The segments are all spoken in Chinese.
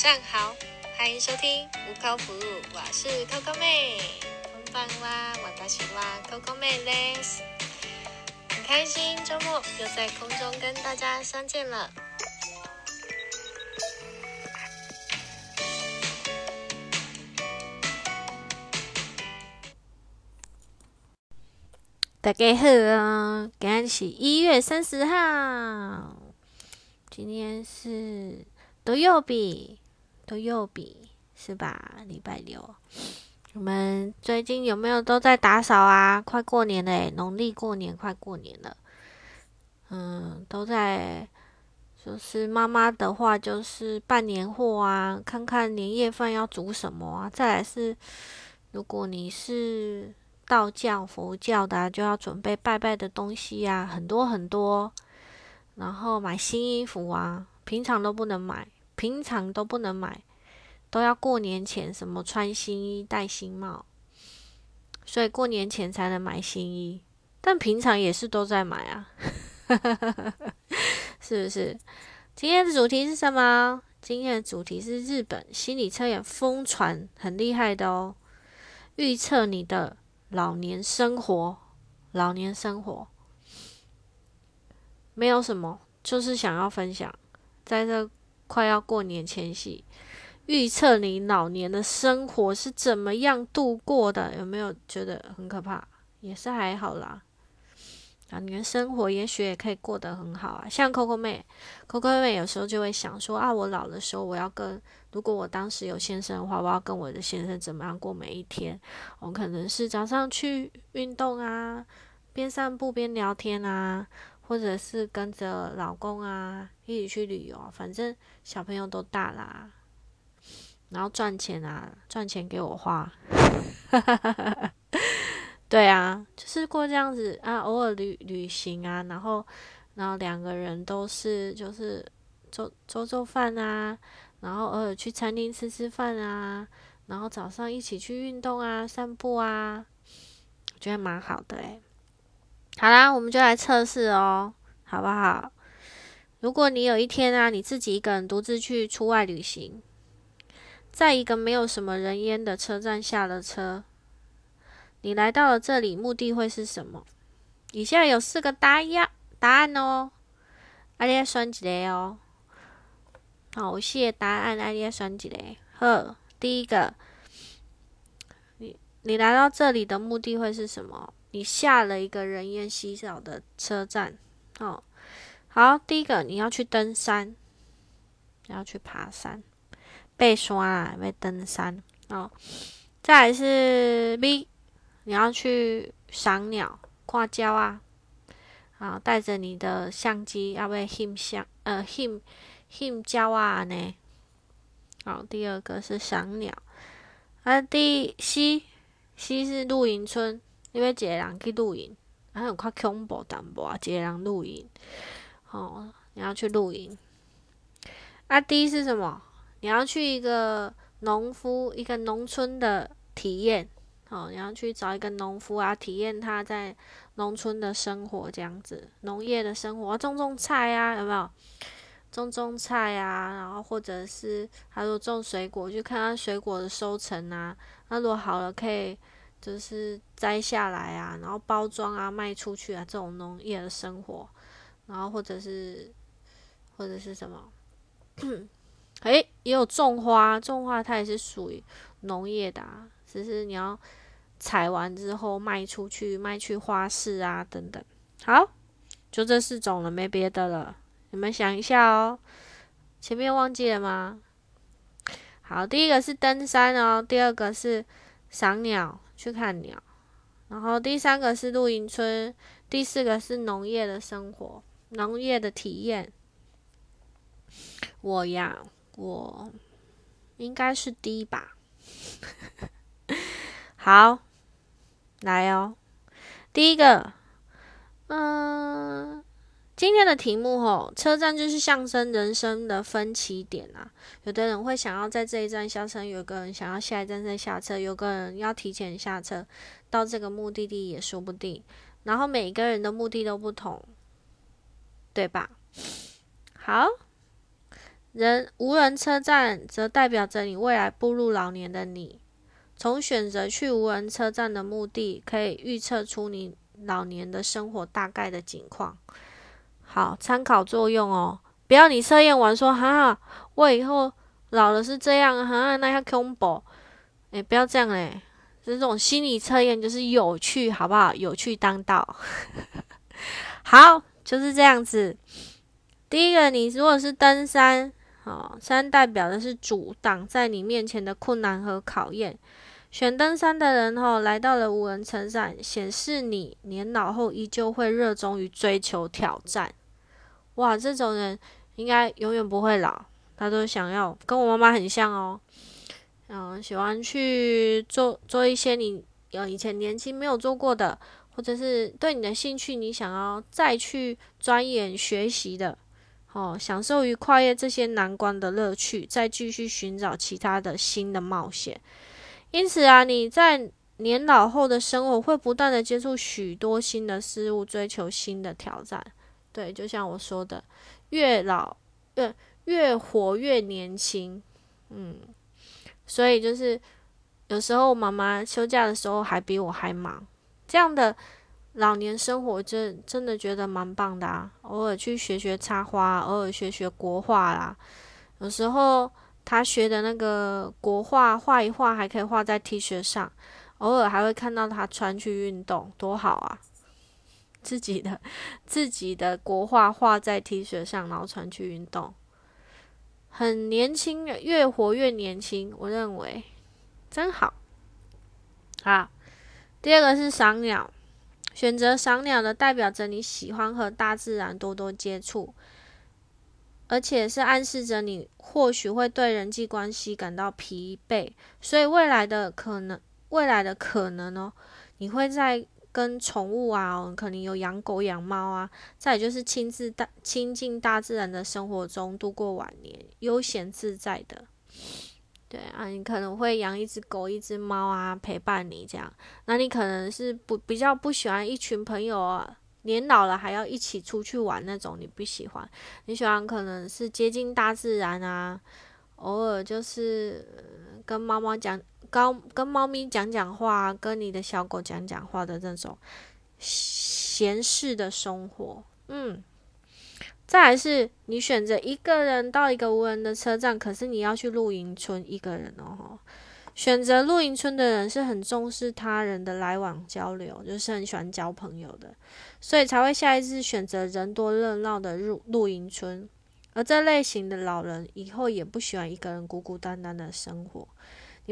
上好，欢迎收听无口服务，我是 Coco 妹。こんばんは、私は Coco 妹です。很开心周末又在空中跟大家相见了。大家好啊！今天是一月三十号，今天是都右比， 都右比是吧？礼拜六，我们最近有没有都在打扫啊？快过年嘞，农历过年快过年了，嗯，都在。就是妈妈的话，就是办年货啊，看看年夜饭要煮什么啊。再来是，如果你是道教、佛教的、就要准备拜拜的东西啊，很多很多。然后买新衣服啊，平常都不能买，平常都不能买，都要过年前什么穿新衣、戴新帽，所以过年前才能买新衣。但平常也是都在买啊，是不是？今天的主题是什么？今天的主题是日本心理测验疯传，很厉害的哦，预测你的。老年生活，老年生活没有什么，就是想要分享，在这快要过年前夕，预测你老年的生活是怎么样度过的？有没有觉得很可怕？也是还好啦，老年生活也许也可以过得很好啊。像 Coco 妹，Coco 妹有时候就会想说啊，我老的时候我要跟。如果我当时有先生的话，我要跟我的先生怎么样过每一天？我可能是早上去运动啊，边散步边聊天啊，或者是跟着老公啊一起去旅游。反正小朋友都大啦，然后赚钱啊，赚钱给我花。对啊，就是过这样子啊，偶尔旅旅行啊，然后然后两个人都是就是做做做饭啊。然后偶尔去餐厅吃吃饭啊，然后早上一起去运动啊、散步啊，我觉得蛮好的诶。好啦，我们就来测试哦，好不好？如果你有一天啊，你自己一个人独自去出外旅行，在一个没有什么人烟的车站下了车，你来到了这里，目的会是什么？以下有四个答呀答案哦，阿列选几个哦。好，我谢答案，爱列选几嘞？呵，第一个，你你来到这里的目的会是什么？你下了一个人烟稀少的车站。哦，好，第一个你要去登山，要去爬山，背山啊，要登山。哦，再来是 B，你要去赏鸟、看鸟啊。啊，带着你的相机，要不要欣相？呃，欣。兴交啊呢？好，第二个是赏鸟，啊，第 C C 是露营村，因为一个人去露营，还有较恐怖淡薄啊，一个人露营，哦，你要去露营。啊，D 是什么？你要去一个农夫，一个农村的体验，哦，你要去找一个农夫啊，体验他在农村的生活，这样子，农业的生活，种种菜啊，有没有？种种菜啊，然后或者是他说种水果，就看他水果的收成啊。那如果好了，可以就是摘下来啊，然后包装啊，卖出去啊，这种农业的生活。然后或者是或者是什么？诶，也有种花，种花它也是属于农业的，啊，只是你要采完之后卖出去，卖去花市啊等等。好，就这四种了，没别的了。你们想一下哦，前面忘记了吗？好，第一个是登山哦，第二个是赏鸟去看鸟，然后第三个是露营村，第四个是农业的生活，农业的体验。我呀，我应该是 D 吧。好，来哦，第一个，嗯。今天的题目吼，车站就是象征人生的分歧点啊。有的人会想要在这一站下车，有个人想要下一站再下车，有个人要提前下车到这个目的地也说不定。然后每个人的目的都不同，对吧？好，人无人车站则代表着你未来步入老年的你。从选择去无人车站的目的，可以预测出你老年的生活大概的景况。好，参考作用哦。不要你测验完说哈，我以后老了是这样哈，那要 combo，。哎，不要这样嘞。这种心理测验就是有趣，好不好？有趣当道。好，就是这样子。第一个，你如果是登山，哦，山代表的是阻挡在你面前的困难和考验。选登山的人吼，来到了无人车站，显示你年老后依旧会热衷于追求挑战。哇，这种人应该永远不会老，他都想要跟我妈妈很像哦。嗯，喜欢去做做一些你有以前年轻没有做过的，或者是对你的兴趣你想要再去钻研学习的，哦，享受于跨越这些难关的乐趣，再继续寻找其他的新的冒险。因此啊，你在年老后的生活会不断的接触许多新的事物，追求新的挑战。对，就像我说的，越老越越活越年轻。嗯，所以就是有时候妈妈休假的时候还比我还忙，这样的老年生活真真的觉得蛮棒的啊。偶尔去学学插花，偶尔学学国画啦，有时候。他学的那个国画，画一画还可以画在 T 恤上，偶尔还会看到他穿去运动，多好啊！自己的自己的国画画在 T 恤上，然后穿去运动，很年轻，越活越年轻，我认为真好。好，第二个是赏鸟，选择赏鸟的代表着你喜欢和大自然多多接触。而且是暗示着你或许会对人际关系感到疲惫，所以未来的可能，未来的可能哦，你会在跟宠物啊，可能有养狗养猫啊，再就是亲自大亲近大自然的生活中度过晚年，悠闲自在的。对啊，你可能会养一只狗、一只猫啊，陪伴你这样。那你可能是不比较不喜欢一群朋友啊。年老了还要一起出去玩那种，你不喜欢？你喜欢可能是接近大自然啊，偶尔就是跟猫猫讲，跟跟猫咪讲讲话，跟你的小狗讲讲话的那种闲适的生活。嗯，再来是你选择一个人到一个无人的车站，可是你要去露营村一个人哦。选择露营村的人是很重视他人的来往交流，就是很喜欢交朋友的，所以才会下一次选择人多热闹的露露营村。而这类型的老人以后也不喜欢一个人孤孤单单的生活，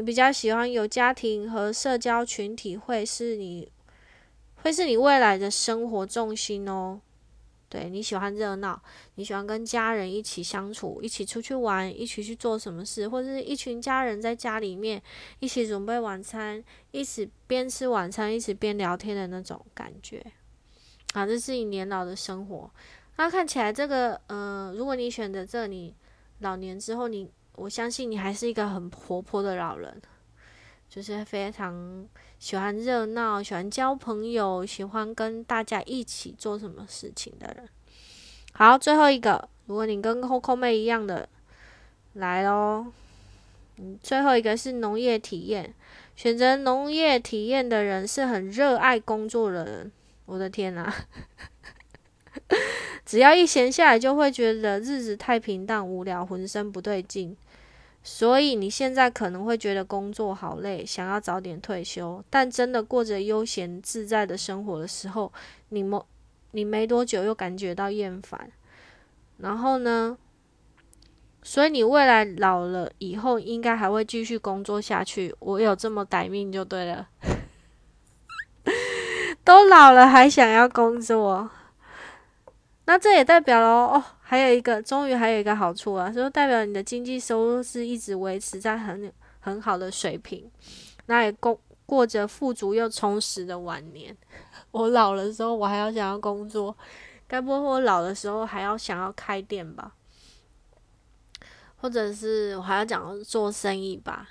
你比较喜欢有家庭和社交群体，会是你会是你未来的生活重心哦。对你喜欢热闹，你喜欢跟家人一起相处，一起出去玩，一起去做什么事，或是一群家人在家里面一起准备晚餐，一起边吃晚餐一起边聊天的那种感觉。啊，这是你年老的生活。那看起来这个，呃，如果你选择这，你老年之后，你我相信你还是一个很活泼的老人。就是非常喜欢热闹、喜欢交朋友、喜欢跟大家一起做什么事情的人。好，最后一个，如果你跟 Coco 妹一样的来喽，最后一个是农业体验。选择农业体验的人是很热爱工作的人。我的天哪！只要一闲下来，就会觉得日子太平淡无聊，浑身不对劲。所以你现在可能会觉得工作好累，想要早点退休。但真的过着悠闲自在的生活的时候，你没你没多久又感觉到厌烦。然后呢？所以你未来老了以后，应该还会继续工作下去。我有这么歹命就对了。都老了还想要工作？那这也代表了哦，还有一个，终于还有一个好处啊，就代表你的经济收入是一直维持在很很好的水平，那也过过着富足又充实的晚年。我老的时候，我还要想要工作，该不会我老的时候还要想要开店吧？或者是我还要讲做生意吧？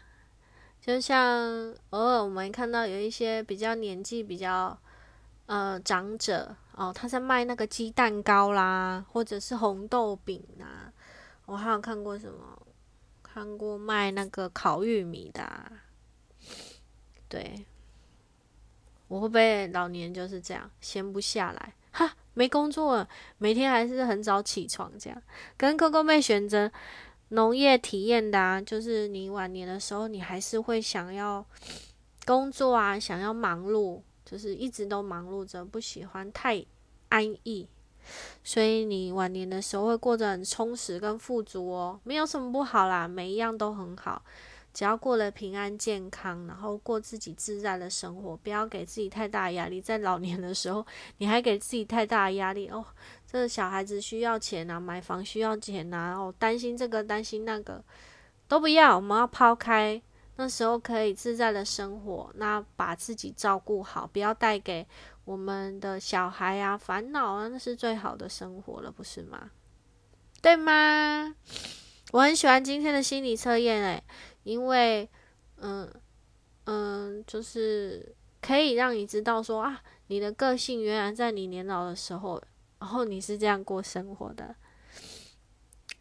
就像偶尔我们看到有一些比较年纪比较呃长者。哦，他在卖那个鸡蛋糕啦，或者是红豆饼啊，我还有看过什么？看过卖那个烤玉米的，对。我会不会老年就是这样闲不下来？哈，没工作，每天还是很早起床，这样。跟 Coco 妹选择农业体验的，啊，就是你晚年的时候，你还是会想要工作啊，想要忙碌，就是一直都忙碌着，不喜欢太安逸。所以你晚年的时候会过得很充实跟富足哦，没有什么不好啦，每一样都很好。只要过得平安健康，然后过自己自在的生活，不要给自己太大压力。在老年的时候，你还给自己太大压力哦，这小孩子需要钱啊，买房需要钱啊，哦担心这个担心那个，都不要。我们要抛开那时候可以自在的生活，那把自己照顾好，不要带给我们的小孩啊烦恼啊，那是最好的生活了，不是吗？对吗？我很喜欢今天的心理测验，诶。因为，嗯嗯，就是可以让你知道说啊，你的个性原来在你年老的时候，然后你是这样过生活的，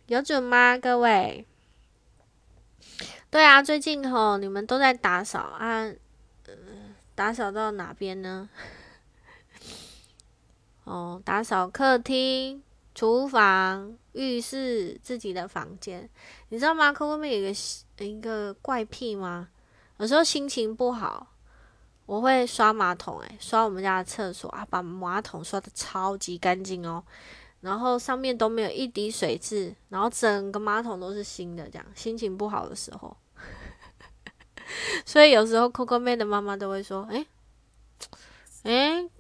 有准吗，各位？对啊，最近吼你们都在打扫啊，嗯，打扫到哪边呢？哦，打扫客厅。厨房、浴室、自己的房间，你知道吗？Coco 妹有个一个怪癖吗？有时候心情不好，我会刷马桶，诶，刷我们家的厕所啊，把马桶刷的超级干净哦，然后上面都没有一滴水渍，然后整个马桶都是新的，这样心情不好的时候，所以有时候 Coco 妹的妈妈都会说，诶，诶。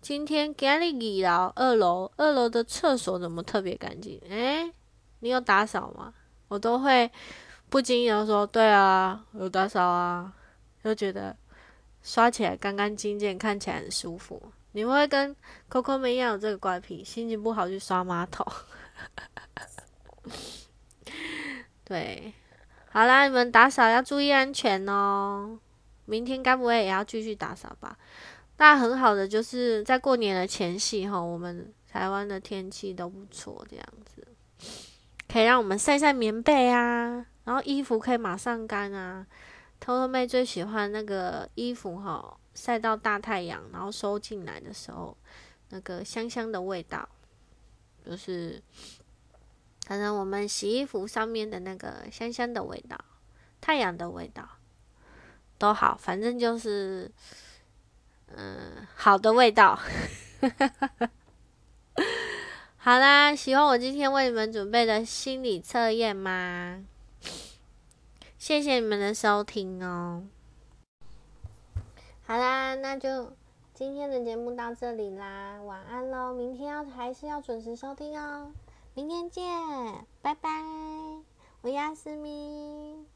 今天家里二楼，二楼二楼的厕所怎么特别干净？诶，你有打扫吗？我都会不经意的说，对啊，有打扫啊，就觉得刷起来干干净净，看起来很舒服。你会跟 Coco 妹一样有这个怪癖，心情不好去刷马桶。对，好啦，你们打扫要注意安全哦。明天该不会也要继续打扫吧？那很好的，就是在过年的前夕哈，我们台湾的天气都不错，这样子可以让我们晒晒棉被啊，然后衣服可以马上干啊。偷偷妹最喜欢那个衣服哈，晒到大太阳，然后收进来的时候，那个香香的味道，就是可能我们洗衣服上面的那个香香的味道，太阳的味道都好，反正就是。嗯，好的味道。好啦，喜欢我今天为你们准备的心理测验吗？谢谢你们的收听哦。好啦，那就今天的节目到这里啦，晚安喽！明天要还是要准时收听哦。明天见，拜拜，我亚思明。